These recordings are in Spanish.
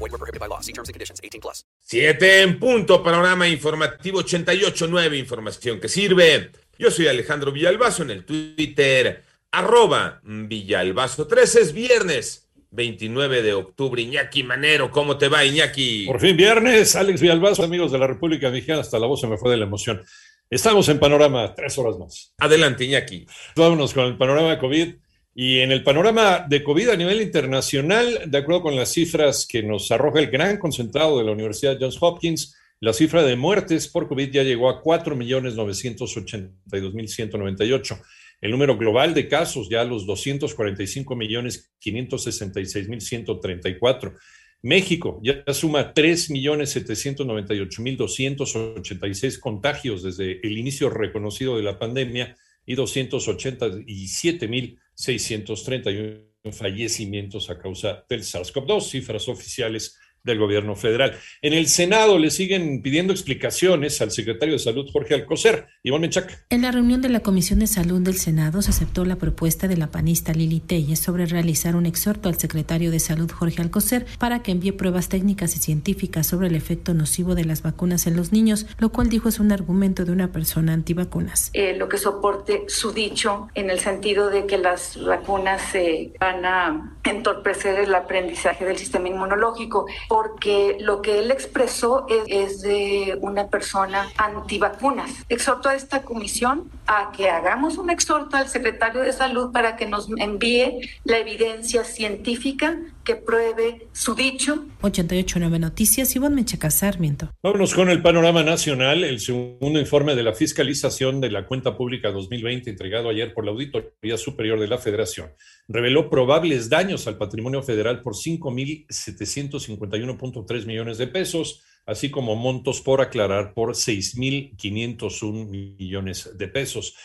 Void were prohibited by law. See terms and conditions. 18 plus. 7 en punto, panorama informativo 88.9, información que sirve. Yo soy Alejandro Villalbazo en el Twitter, arroba Villalbazo 13, es viernes 29 de octubre. Iñaki Manero, ¿cómo te va, Iñaki? Por fin viernes, Alex Villalbazo, amigos de la República Mexicana, hasta la voz se me fue de la emoción. Estamos en panorama, tres horas más. Adelante, Iñaki. Vámonos con el panorama de COVID. Y en el panorama de COVID a nivel internacional, de acuerdo con las cifras que nos arroja el gran concentrado de la Universidad Johns Hopkins, la cifra de muertes por COVID ya llegó a 4.982.198. El número global de casos ya a los 245.566.134. México ya suma 3.798.286 contagios desde el inicio reconocido de la pandemia y 287.631 fallecimientos a causa del SARS-CoV-2, cifras oficiales del gobierno federal. En el Senado le siguen pidiendo explicaciones al secretario de Salud, Jorge Alcocer. Iván Menchac. En la reunión de la Comisión de Salud del Senado se aceptó la propuesta de la panista Lili Telles sobre realizar un exhorto al secretario de Salud, Jorge Alcocer, para que envíe pruebas técnicas y científicas sobre el efecto nocivo de las vacunas en los niños, lo cual dijo es un argumento de una persona antivacunas. Eh, lo que soporte su dicho en el sentido de que las vacunas eh, van a entorpecer el aprendizaje del sistema inmunológico porque lo que él expresó es, de una persona antivacunas. Exhorto a esta comisión a que hagamos un exhorto al secretario de salud para que nos envíe la evidencia científica que pruebe su dicho. 889 Noticias, Ivonne Mechaca Sarmiento. Vámonos con el panorama nacional. El segundo informe de la fiscalización de la cuenta pública 2020 entregado ayer por la Auditoría Superior de la Federación reveló probables daños al patrimonio federal por 5.751.3 millones de pesos, así como montos por aclarar por 6.501 millones de pesos.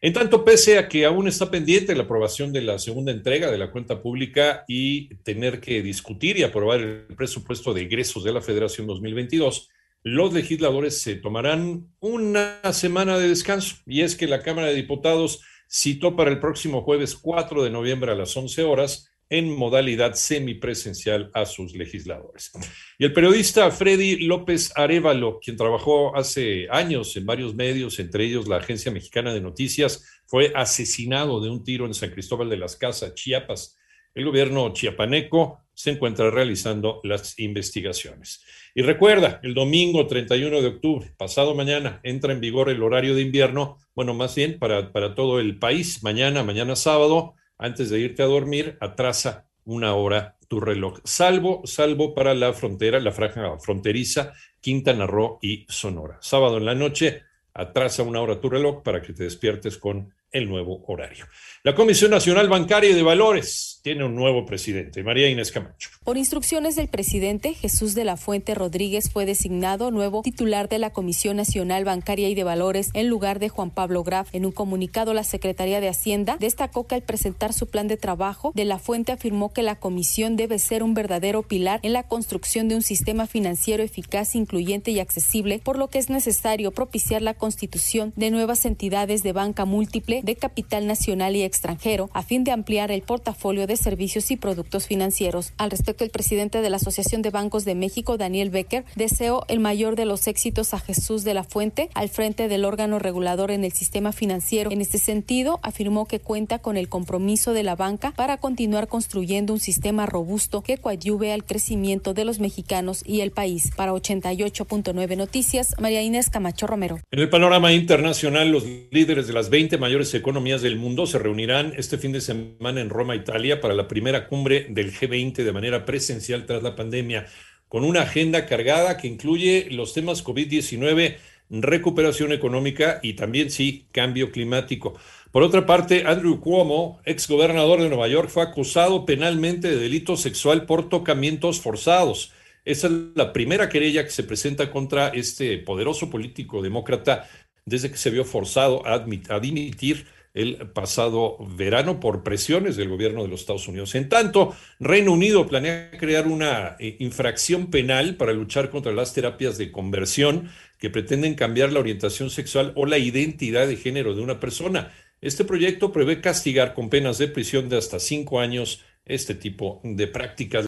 En tanto, pese a que aún está pendiente la aprobación de la segunda entrega de la cuenta pública y tener que discutir y aprobar el presupuesto de egresos de la Federación 2022, los legisladores se tomarán una semana de descanso. Y es que la Cámara de Diputados citó para el próximo jueves 4 de noviembre a las 11 horas en modalidad semipresencial a sus legisladores. Y el periodista Freddy López Arevalo, quien trabajó hace años en varios medios, entre ellos la Agencia Mexicana de Noticias, fue asesinado de un tiro en San Cristóbal de las Casas, Chiapas. El gobierno chiapaneco se encuentra realizando las investigaciones. Y recuerda, el domingo 31 de octubre, pasado mañana, entra en vigor el horario de invierno, bueno, más bien para, para todo el país, mañana, mañana sábado, antes de irte a dormir, atrasa una hora tu reloj, salvo, salvo para la frontera, la franja fronteriza, Quintana Roo y Sonora. Sábado en la noche, atrasa una hora tu reloj para que te despiertes con el nuevo horario. La Comisión Nacional Bancaria y de Valores tiene un nuevo presidente, María Inés Camacho. Por instrucciones del presidente, Jesús de la Fuente Rodríguez fue designado nuevo titular de la Comisión Nacional Bancaria y de Valores en lugar de Juan Pablo Graf. En un comunicado, la Secretaría de Hacienda destacó que al presentar su plan de trabajo, de la Fuente afirmó que la comisión debe ser un verdadero pilar en la construcción de un sistema financiero eficaz, incluyente y accesible, por lo que es necesario propiciar la constitución de nuevas entidades de banca múltiple de capital nacional y extranjero a fin de ampliar el portafolio de servicios y productos financieros. Al respecto, el presidente de la Asociación de Bancos de México, Daniel Becker, deseó el mayor de los éxitos a Jesús de la Fuente al frente del órgano regulador en el sistema financiero. En este sentido, afirmó que cuenta con el compromiso de la banca para continuar construyendo un sistema robusto que coadyuve al crecimiento de los mexicanos y el país. Para 88.9 Noticias, María Inés Camacho Romero. En el panorama internacional, los líderes de las 20 mayores economías del mundo se reunirán este fin de semana en Roma, Italia, para la primera cumbre del G20 de manera presencial tras la pandemia, con una agenda cargada que incluye los temas COVID-19, recuperación económica y también, sí, cambio climático. Por otra parte, Andrew Cuomo, ex gobernador de Nueva York, fue acusado penalmente de delito sexual por tocamientos forzados. Esa es la primera querella que se presenta contra este poderoso político demócrata desde que se vio forzado a, dimitir el pasado verano por presiones del gobierno de los Estados Unidos. En tanto, Reino Unido planea crear una eh, infracción penal para luchar contra las terapias de conversión que pretenden cambiar la orientación sexual o la identidad de género de una persona. Este proyecto prevé castigar con penas de prisión de hasta cinco años este tipo de prácticas.